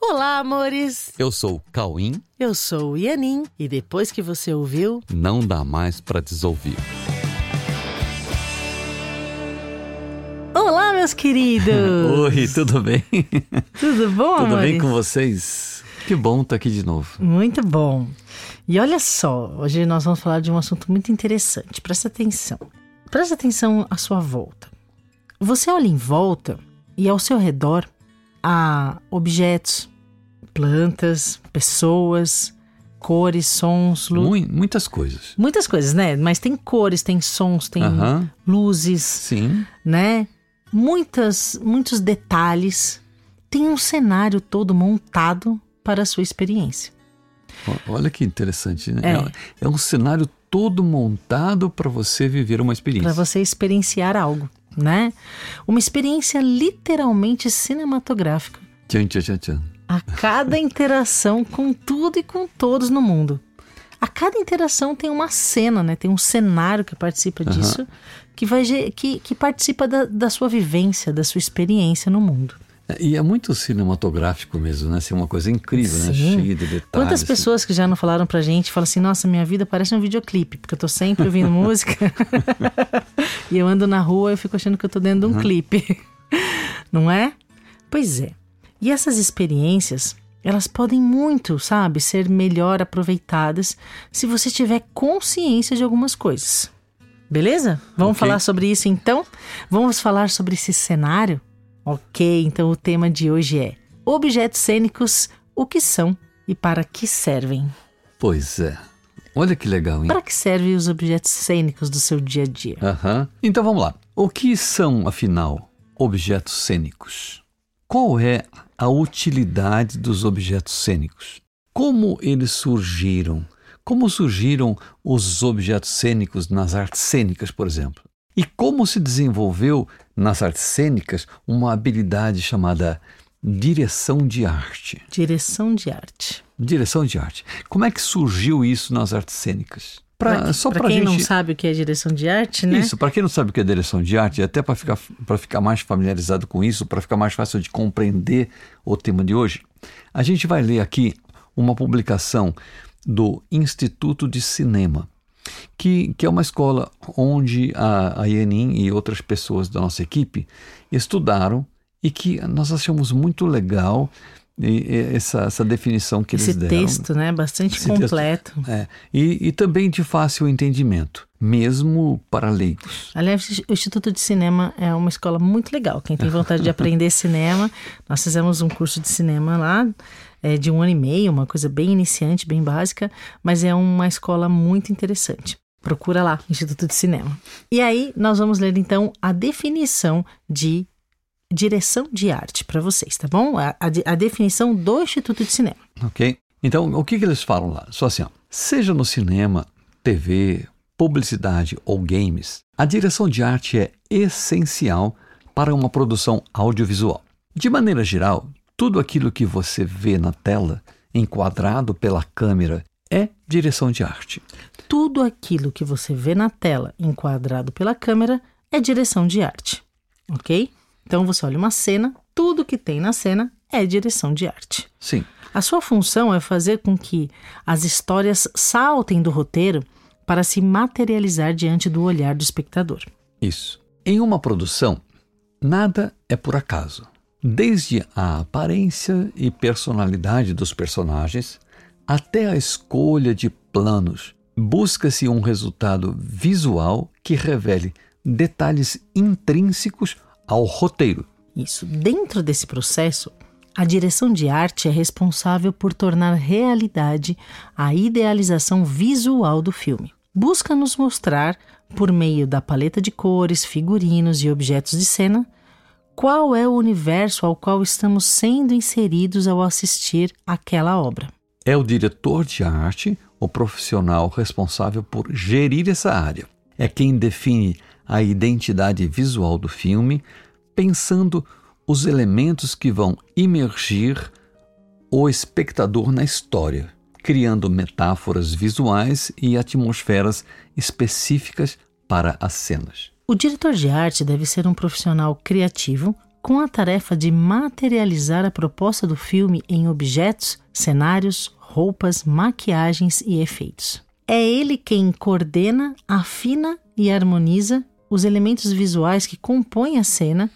Olá, amores! Eu sou o Cauim. Eu sou o Ianin e depois que você ouviu, não dá mais para desouvir. Olá, meus queridos! Oi, tudo bem? Tudo bom, Tudo amores? bem com vocês? Que bom estar aqui de novo. Muito bom. E olha só, hoje nós vamos falar de um assunto muito interessante. Presta atenção. Presta atenção à sua volta. Você olha em volta e ao seu redor há objetos, plantas, pessoas, cores, sons. Mui- muitas coisas. Muitas coisas, né? Mas tem cores, tem sons, tem Aham. luzes, Sim. né? Muitas, muitos detalhes. Tem um cenário todo montado para a sua experiência. Olha que interessante, né? É. É, um cenário todo montado para você viver uma experiência. Para você experienciar algo, né? Uma experiência literalmente cinematográfica. Tchan, tchan, tchan, tchan. A cada interação com tudo e com todos no mundo. A cada interação tem uma cena, né? Tem um cenário que participa disso, que, vai, que, que participa da, da sua vivência, da sua experiência no mundo. É, E é muito cinematográfico mesmo, né? Assim, uma coisa incrível, né? Cheia de detalhes. Quantas pessoas que já não falaram pra gente falam assim: nossa, minha vida parece um videoclipe, porque eu tô sempre ouvindo música e eu ando na rua e eu fico achando que eu tô dentro de um clipe. Não é? Pois é. E essas experiências, elas podem muito, sabe, ser melhor aproveitadas se você tiver consciência de algumas coisas. Beleza? Vamos Ok. falar sobre isso então? Vamos falar sobre esse cenário? Ok, então o tema de hoje é objetos cênicos, o que são e para que servem? Pois é. Olha que legal, hein? Para que servem os objetos cênicos do seu dia a dia? Aham. Então vamos lá. O que são, afinal, objetos cênicos? Qual é a utilidade dos objetos cênicos? Como eles surgiram? Como surgiram os objetos cênicos nas artes cênicas, por exemplo? E como se desenvolveu nas artes cênicas uma habilidade chamada direção de arte? Direção de arte. Direção de arte. Como é que surgiu isso nas artes cênicas? Pra- só para quem gente não sabe o que é direção de arte, né? isso, para quem não sabe o que é direção de arte, até para ficar, pra ficar mais familiarizado com isso, para ficar mais fácil de compreender o tema de hoje, a gente vai ler aqui uma publicação do Instituto de Cinema, que, que é uma escola onde a, a e outras pessoas da nossa equipe estudaram e que nós achamos muito legal e- essa, essa definição que Esse eles deram. texto, né? Bastante Esse texto- completo. É, e, e também de fácil entendimento, mesmo para leigos. Aliás, o Instituto de Cinema é uma escola muito legal. Quem tem vontade de aprender cinema, nós fizemos um curso de cinema lá é, de um ano e meio, uma coisa bem iniciante, bem básica, mas é uma escola muito interessante. Procura lá, Instituto de Cinema. E aí, nós vamos ler então a definição de direção de arte para vocês, tá bom? A, a a definição do Instituto de Cinema. Ok? Então, o que, que eles falam lá? Só assim, ó, seja no cinema, TV, publicidade ou games, a direção de arte é essencial para uma produção audiovisual. De maneira geral, tudo aquilo que você vê na tela, enquadrado pela câmera, é direção de arte. Tudo aquilo que você vê na tela, enquadrado pela câmera, é direção de arte, ok? Então você olha uma cena, tudo que tem na cena é direção de arte. Sim, A sua função é fazer com que as histórias saltem do roteiro para se materializar diante do olhar do espectador. Isso. Em uma produção, nada é por acaso. Desde a aparência e personalidade dos personagens até a escolha de planos, busca-se um resultado visual que revele detalhes intrínsecos ao roteiro. Isso. Dentro desse processo, a direção de arte é responsável por tornar realidade a idealização visual do filme. Busca nos mostrar, por meio da paleta de cores, figurinos e objetos de cena, qual é o universo ao qual estamos sendo inseridos ao assistir aquela obra. É o diretor de arte, o profissional responsável por gerir essa área. É quem define a identidade visual do filme, pensando os elementos que vão imergir o espectador na história, criando metáforas visuais e atmosferas específicas para as cenas. O diretor de arte deve ser um profissional criativo, com a tarefa de materializar a proposta do filme em objetos, cenários, roupas, maquiagens e efeitos. É ele quem coordena, afina e harmoniza os elementos visuais que compõem a cena,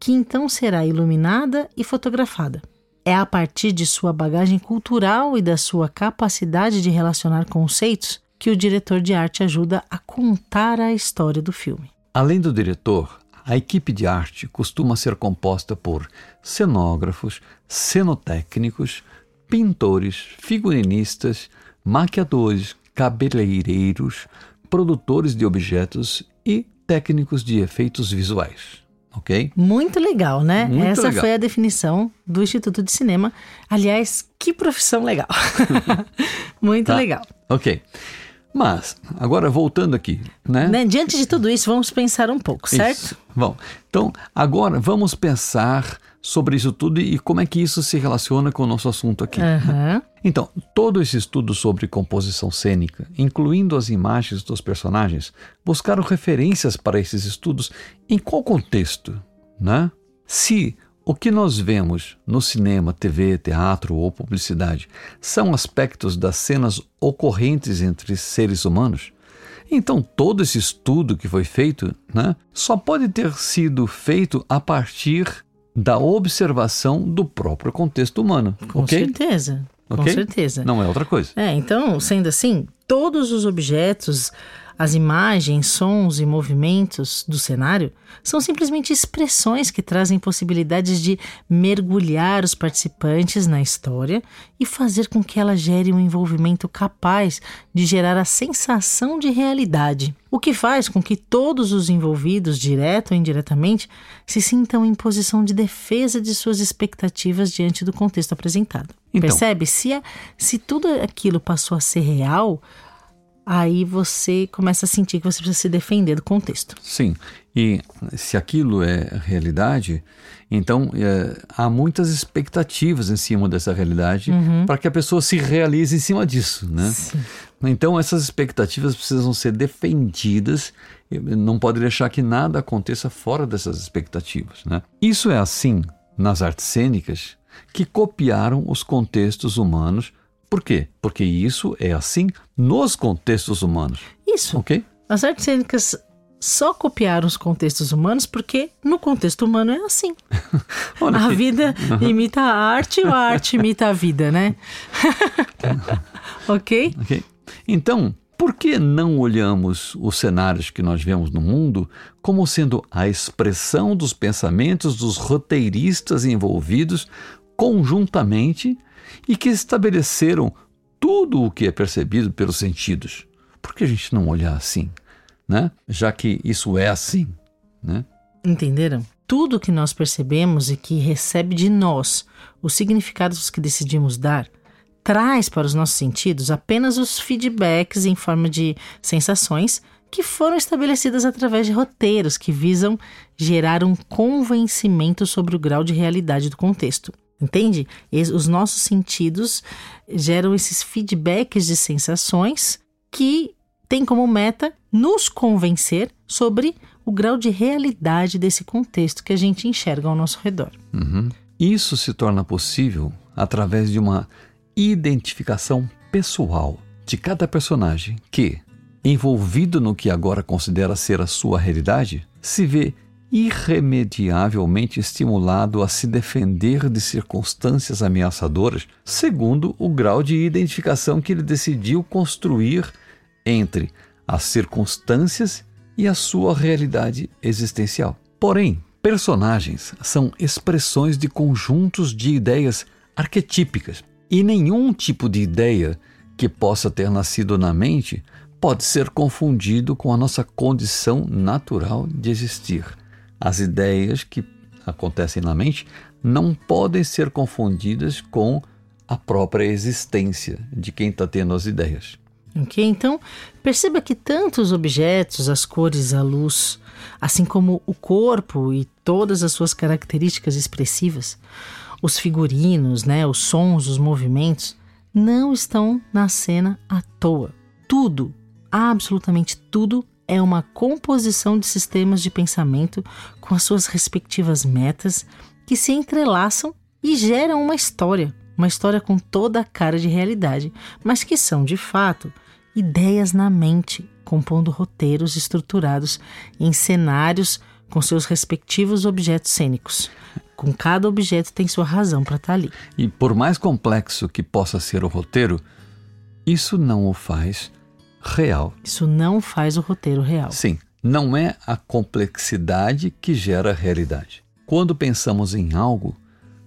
que então será iluminada e fotografada. É a partir de sua bagagem cultural e da sua capacidade de relacionar conceitos que o diretor de arte ajuda a contar a história do filme. Além do diretor, a equipe de arte costuma ser composta por cenógrafos, cenotécnicos, pintores, figurinistas, maquiadores, cabeleireiros, produtores de objetos e técnicos de efeitos visuais. Ok? Muito legal, né? Muito Essa legal. foi a definição do Instituto de Cinema. Aliás, que profissão legal. Muito Tá. legal. Ok. Mas, agora voltando aqui, né? Né? Diante de tudo isso, vamos pensar um pouco, certo? Isso. Bom, então agora vamos pensar sobre isso tudo e como é que isso se relaciona com o nosso assunto aqui. Aham. Então, todo esse estudo sobre composição cênica, incluindo as imagens dos personagens, buscaram referências para esses estudos em qual contexto, né? Se o que nós vemos no cinema, TV, teatro ou publicidade são aspectos das cenas ocorrentes entre seres humanos, então todo esse estudo que foi feito, né, só pode ter sido feito a partir da observação do próprio contexto humano, Com ok? certeza. Com Ok? certeza. Não é outra coisa. É, então, sendo assim, todos os objetos, as imagens, sons e movimentos do cenário são simplesmente expressões que trazem possibilidades de mergulhar os participantes na história e fazer com que ela gere um envolvimento capaz de gerar a sensação de realidade. O que faz com que todos os envolvidos, direto ou indiretamente, se sintam em posição de defesa de suas expectativas diante do contexto apresentado. Então. Percebe? Se, a- se tudo aquilo passou a ser real, aí você começa a sentir que você precisa se defender do contexto. Sim, e se aquilo é realidade, então é, há muitas expectativas em cima dessa realidade para que a pessoa se realize em cima disso, né? Então essas expectativas precisam ser defendidas, não pode deixar que nada aconteça fora dessas expectativas, né? Isso é assim nas artes cênicas que copiaram os contextos humanos. Por quê? Porque isso é assim nos contextos humanos, Isso. ok? As artes cênicas só copiaram os contextos humanos porque no contexto humano é assim. A vida imita a arte ou a arte imita a vida, né? ok? Ok? Então, por que não olhamos os cenários que nós vemos no mundo como sendo a expressão dos pensamentos dos roteiristas envolvidos conjuntamente e que estabeleceram tudo o que é percebido pelos sentidos? Por que a gente não olhar assim, né? Já que isso é assim, né? Entenderam? Tudo que nós percebemos e que recebe de nós os significados que decidimos dar traz para os nossos sentidos apenas os feedbacks em forma de sensações que foram estabelecidas através de roteiros que visam gerar um convencimento sobre o grau de realidade do contexto. Entende? Os nossos sentidos geram esses feedbacks de sensações que têm como meta nos convencer sobre o grau de realidade desse contexto que a gente enxerga ao nosso redor. Uhum. Isso se torna possível através de uma identificação pessoal de cada personagem que, envolvido no que agora considera ser a sua realidade, se vê irremediavelmente estimulado a se defender de circunstâncias ameaçadoras, segundo o grau de identificação que ele decidiu construir entre as circunstâncias e a sua realidade existencial. Porém, personagens são expressões de conjuntos de ideias arquetípicas e nenhum tipo de ideia que possa ter nascido na mente pode ser confundido com a nossa condição natural de existir. As ideias que acontecem na mente não podem ser confundidas com a própria existência de quem está tendo as ideias. Ok? Então, perceba que tanto os objetos, as cores, a luz, assim como o corpo e todas as suas características expressivas, os figurinos, né, os sons, os movimentos, não estão na cena à toa. Tudo, absolutamente tudo, é uma composição de sistemas de pensamento com as suas respectivas metas que se entrelaçam e geram uma história, uma história com toda a cara de realidade, mas que são, de fato, ideias na mente, compondo roteiros estruturados em cenários com seus respectivos objetos cênicos. Com cada objeto tem sua razão para estar tá ali. E por mais complexo que possa ser o roteiro, isso não o faz real. Isso não faz o roteiro real. Sim, não é a complexidade que gera a realidade. Quando pensamos em algo,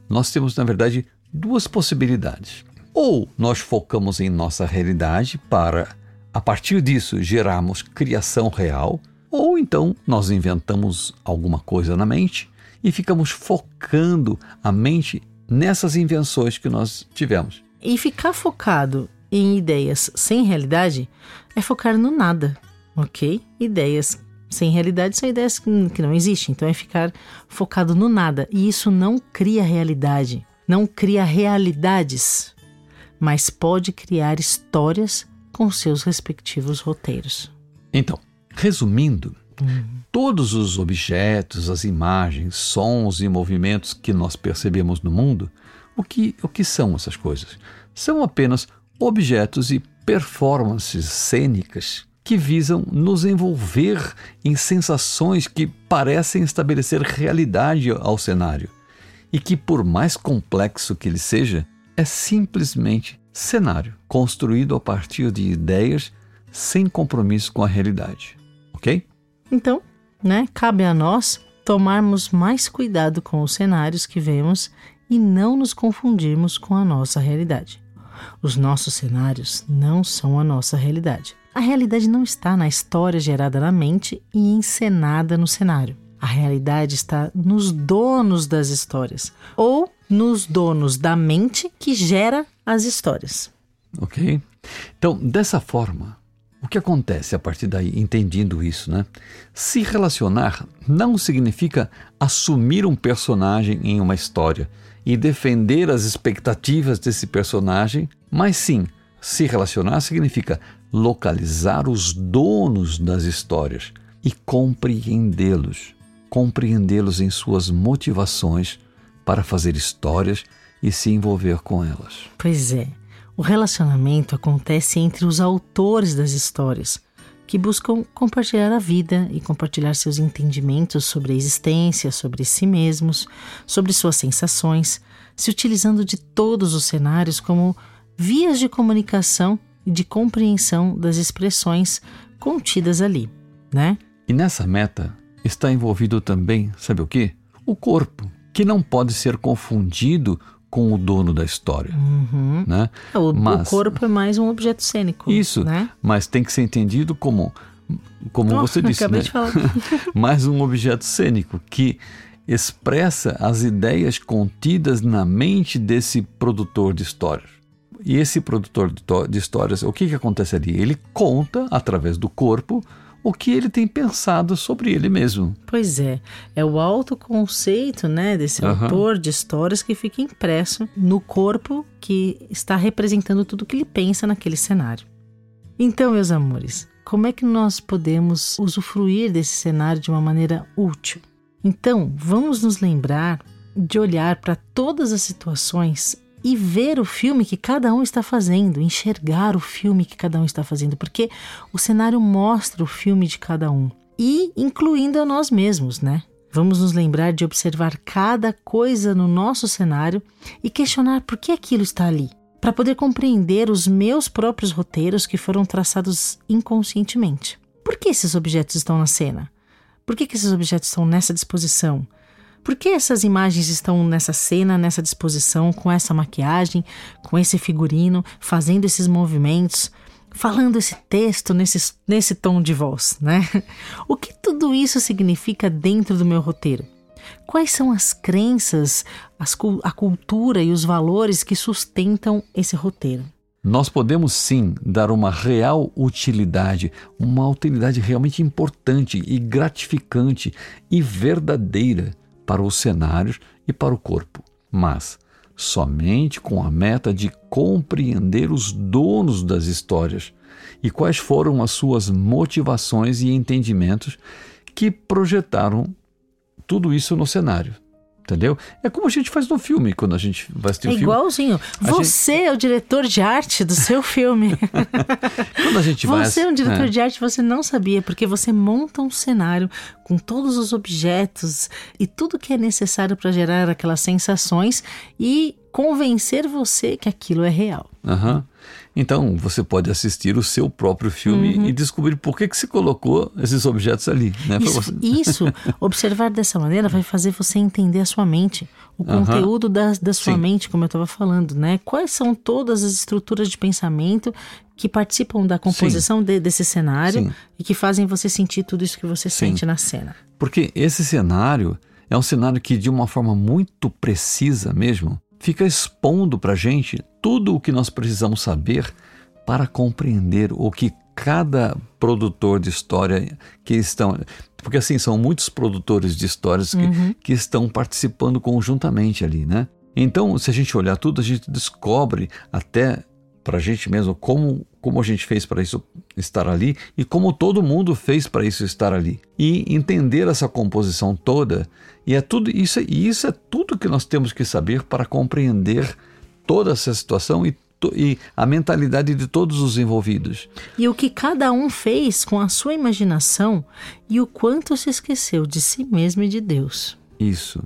nós temos, na verdade, duas possibilidades. Ou nós focamos em nossa realidade para, a partir disso, gerarmos criação real, ou então nós inventamos alguma coisa na mente e ficamos focando a mente nessas invenções que nós tivemos. E ficar focado em ideias sem realidade é focar no nada, ok? Ideias sem realidade são ideias que não existem, então é ficar focado no nada. E isso não cria realidade, não cria realidades, mas pode criar histórias com seus respectivos roteiros. Então, resumindo, uhum. todos os objetos, as imagens, sons e movimentos que nós percebemos no mundo, o que, o que são essas coisas? São apenas objetos e performances cênicas que visam nos envolver em sensações que parecem estabelecer realidade ao cenário e que, por mais complexo que ele seja, é simplesmente cenário construído a partir de ideias sem compromisso com a realidade. Ok? Então, né, cabe a nós tomarmos mais cuidado com os cenários que vemos e não nos confundirmos com a nossa realidade. Os nossos cenários não são a nossa realidade. A realidade não está na história gerada na mente e encenada no cenário. A realidade está nos donos das histórias ou nos donos da mente que gera as histórias. Ok? Então, dessa forma, o que acontece a partir daí, entendendo isso, né? Se relacionar não significa assumir um personagem em uma história e defender as expectativas desse personagem, mas sim, se relacionar significa localizar os donos das histórias e compreendê-los, compreendê-los em suas motivações para fazer histórias e se envolver com elas. Pois é, o relacionamento acontece entre os autores das histórias que buscam compartilhar a vida e compartilhar seus entendimentos sobre a existência, sobre si mesmos, sobre suas sensações, se utilizando de todos os cenários como vias de comunicação e de compreensão das expressões contidas ali, né? E nessa meta está envolvido também, sabe o que? O corpo, que não pode ser confundido com o dono da história. Uhum. Né? O, mas, o, corpo é mais um objeto cênico. Isso, né? mas tem que ser entendido como, como oh, você disse, né? mais um objeto cênico que expressa as ideias contidas na mente desse produtor de histórias. E esse produtor de histórias, o que, que acontece ali? Ele conta, através do corpo, o que ele tem pensado sobre ele mesmo. Pois é, é o autoconceito né, desse uhum. autor de histórias que fica impresso no corpo que está representando tudo que ele pensa naquele cenário. Então, meus amores, como é que nós podemos usufruir desse cenário de uma maneira útil? Então, vamos nos lembrar de olhar para todas as situações e ver o filme que cada um está fazendo, enxergar o filme que cada um está fazendo, porque o cenário mostra o filme de cada um e incluindo a nós mesmos, né? Vamos nos lembrar de observar cada coisa no nosso cenário e questionar por que aquilo está ali, para poder compreender os meus próprios roteiros que foram traçados inconscientemente. Por que esses objetos estão na cena? Por que, que esses objetos estão nessa disposição? Por que essas imagens estão nessa cena, nessa disposição, com essa maquiagem, com esse figurino, fazendo esses movimentos, falando esse texto nesse, nesse tom de voz, né? O que tudo isso significa dentro do meu roteiro? Quais são as crenças, as, a cultura e os valores que sustentam esse roteiro? Nós podemos sim dar uma real utilidade, uma utilidade realmente importante e gratificante e verdadeira para os cenários e para o corpo, mas somente com a meta de compreender os donos das histórias e quais foram as suas motivações e entendimentos que projetaram tudo isso no cenário. Entendeu? É como a gente faz no filme, quando a gente vai assistir é o filme. igualzinho. Você gente... é o diretor de arte do seu filme. quando a gente vai. Você é um diretor é. de arte, você não sabia, porque você monta um cenário com todos os objetos e tudo que é necessário para gerar aquelas sensações e convencer você que aquilo é real. Uhum. Então, você pode assistir o seu próprio filme uhum. e descobrir por que, que se colocou esses objetos ali. Né? Isso, isso, observar dessa maneira vai fazer você entender a sua mente, o uhum. conteúdo da, da sua Sim. mente, como eu estava falando, né? Quais são todas as estruturas de pensamento que participam da composição de, desse cenário Sim. e que fazem você sentir tudo isso que você Sim. sente na cena. Porque esse cenário é um cenário que, de uma forma muito precisa mesmo, fica expondo para a gente tudo o que nós precisamos saber para compreender o que cada produtor de história que estão. Porque assim, são muitos produtores de histórias que, uhum. que estão participando conjuntamente ali, né? Então, se a gente olhar tudo, a gente descobre até para a gente mesmo como, como a gente fez para isso estar ali e como todo mundo fez para isso estar ali. E entender essa composição toda, e é tudo isso, e isso é tudo que nós temos que saber para compreender toda essa situação e, e a mentalidade de todos os envolvidos. E o que cada um fez com a sua imaginação e o quanto se esqueceu de si mesmo e de Deus. Isso.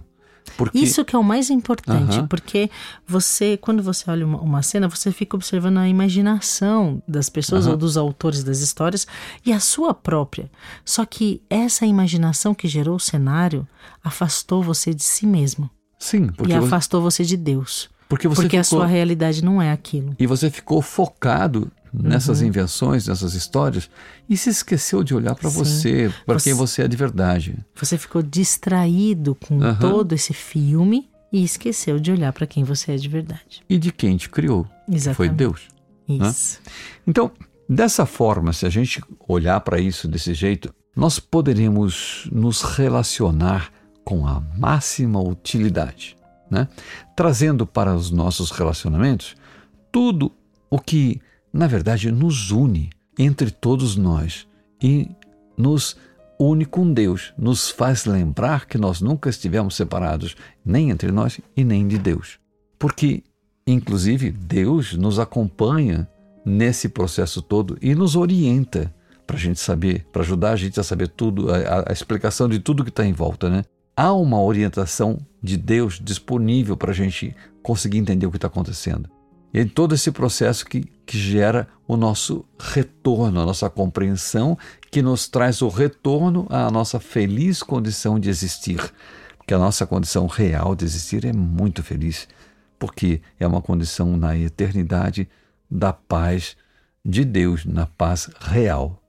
Porque... Isso que é o mais importante, uhum. porque você, quando você olha uma, uma, cena, você fica observando a imaginação das pessoas uhum. ou dos autores das histórias e a sua própria. Só que essa imaginação que gerou o cenário afastou você de si mesmo. Sim, porque e afastou você de Deus. Porque, você porque ficou... a sua realidade não é aquilo. E você ficou focado nessas uhum. invenções, nessas histórias, e se esqueceu de olhar para você, para quem você é de verdade. Você ficou distraído com uhum. todo esse filme e esqueceu de olhar para quem você é de verdade. E de quem te criou. Exatamente. Foi Deus. Isso. Né? Então, dessa forma, se a gente olhar para isso desse jeito, nós poderemos nos relacionar com a máxima utilidade, né? trazendo para os nossos relacionamentos tudo o que na verdade, nos une entre todos nós e nos une com Deus, nos faz lembrar que nós nunca estivemos separados, nem entre nós e nem de Deus. Porque, inclusive, Deus nos acompanha nesse processo todo e nos orienta para a gente saber, para ajudar a gente a saber tudo, a, a explicação de tudo que está em volta, né? Há uma orientação de Deus disponível para a gente conseguir entender o que está acontecendo. Em todo esse processo que, que gera o nosso retorno, a nossa compreensão, que nos traz o retorno à nossa feliz condição de existir. Porque a nossa condição real de existir é muito feliz, porque é uma condição na eternidade da paz de Deus, na paz real.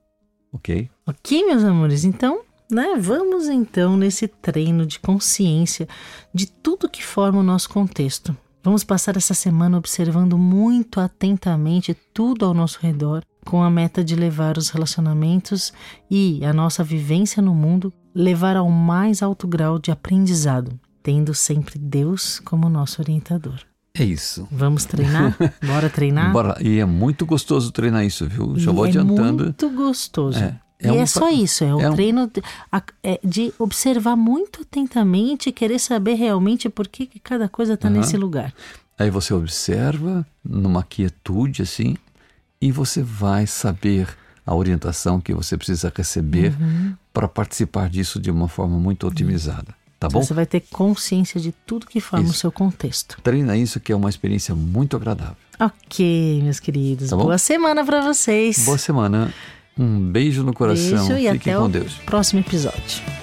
Ok? Ok, meus amores. Então, né, vamos então nesse treino de consciência de tudo que forma o nosso contexto. Vamos passar essa semana observando muito atentamente tudo ao nosso redor, com a meta de levar os relacionamentos e a nossa vivência no mundo levar ao mais alto grau de aprendizado, tendo sempre Deus como nosso orientador. É isso. Vamos treinar? Bora treinar? Bora. E é muito gostoso treinar isso, viu? Já vou é adiantando. É muito gostoso. É. É e um... é só isso, é o é treino um... de, é de, observar muito atentamente e querer saber realmente por que, que cada coisa está uhum. nesse lugar. Aí você observa numa quietude assim e você vai saber a orientação que você precisa receber uhum. para participar disso de uma forma muito otimizada. Tá bom? Você vai ter consciência de tudo que forma isso. o seu contexto. Treina isso que é uma experiência muito agradável. Ok, meus queridos. Tá Boa semana para vocês. Boa semana. Um beijo no coração. Beijo e Fiquem até com o Deus. próximo episódio.